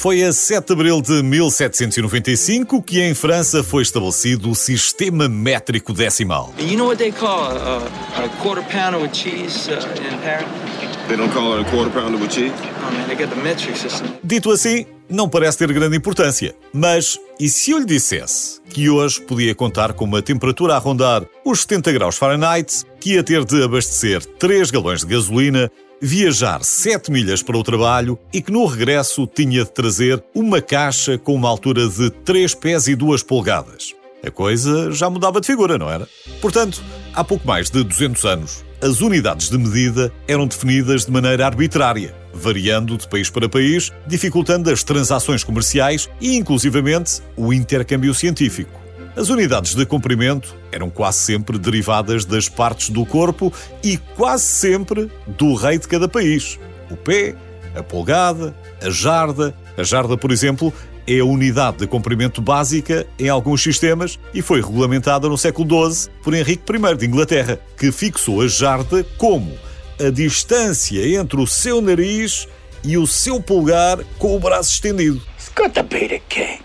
Foi a 7 de abril de 1795 que em França foi estabelecido o sistema métrico decimal. You know what they call a, a quarter pounder with cheese uh, in Paris? They don't call it a quarter pounder with cheese? Oh man, they got the metric system. Dito assim, não parece ter grande importância. Mas e se eu lhe dissesse que hoje podia contar com uma temperatura a rondar os 70 graus Fahrenheit, que ia ter de abastecer 3 galões de gasolina viajar 7 milhas para o trabalho e que no regresso tinha de trazer uma caixa com uma altura de 3 pés e 2 polegadas. A coisa já mudava de figura, não era? Portanto, há pouco mais de 200 anos, as unidades de medida eram definidas de maneira arbitrária, variando de país para país, dificultando as transações comerciais e, inclusivamente, o intercâmbio científico. As unidades de comprimento eram quase sempre derivadas das partes do corpo e quase sempre do rei de cada país. O pé, a polgada, a jarda. A jarda, por exemplo, é a unidade de comprimento básica em alguns sistemas e foi regulamentada no século XII por Henrique I de Inglaterra, que fixou a jarda como a distância entre o seu nariz e o seu polegar com o braço estendido. Be the king.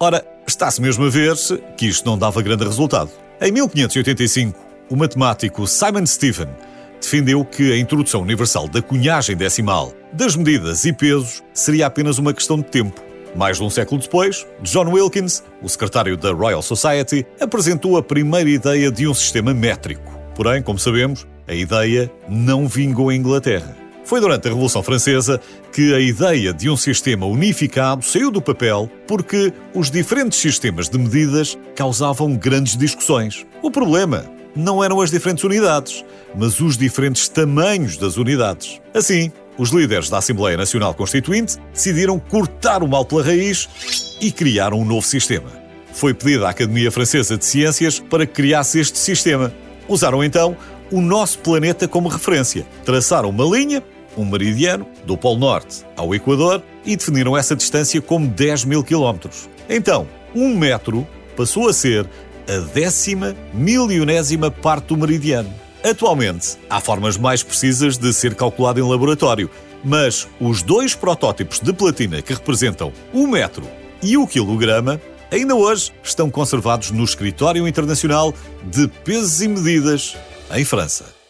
Ora, está-se mesmo a ver que isto não dava grande resultado. Em 1585, o matemático Simon Stephen defendeu que a introdução universal da cunhagem decimal, das medidas e pesos, seria apenas uma questão de tempo. Mais de um século depois, John Wilkins, o secretário da Royal Society, apresentou a primeira ideia de um sistema métrico. Porém, como sabemos, a ideia não vingou em Inglaterra. Foi durante a Revolução Francesa que a ideia de um sistema unificado saiu do papel porque os diferentes sistemas de medidas causavam grandes discussões. O problema não eram as diferentes unidades, mas os diferentes tamanhos das unidades. Assim, os líderes da Assembleia Nacional Constituinte decidiram cortar o mal pela raiz e criaram um novo sistema. Foi pedido à Academia Francesa de Ciências para que criasse este sistema. Usaram então o nosso planeta como referência. Traçaram uma linha, um meridiano, do Polo Norte ao Equador e definiram essa distância como 10 mil quilómetros. Então, um metro passou a ser a décima milionésima parte do meridiano. Atualmente, há formas mais precisas de ser calculado em laboratório, mas os dois protótipos de platina que representam o metro e o quilograma ainda hoje estão conservados no Escritório Internacional de Pesos e Medidas, em França.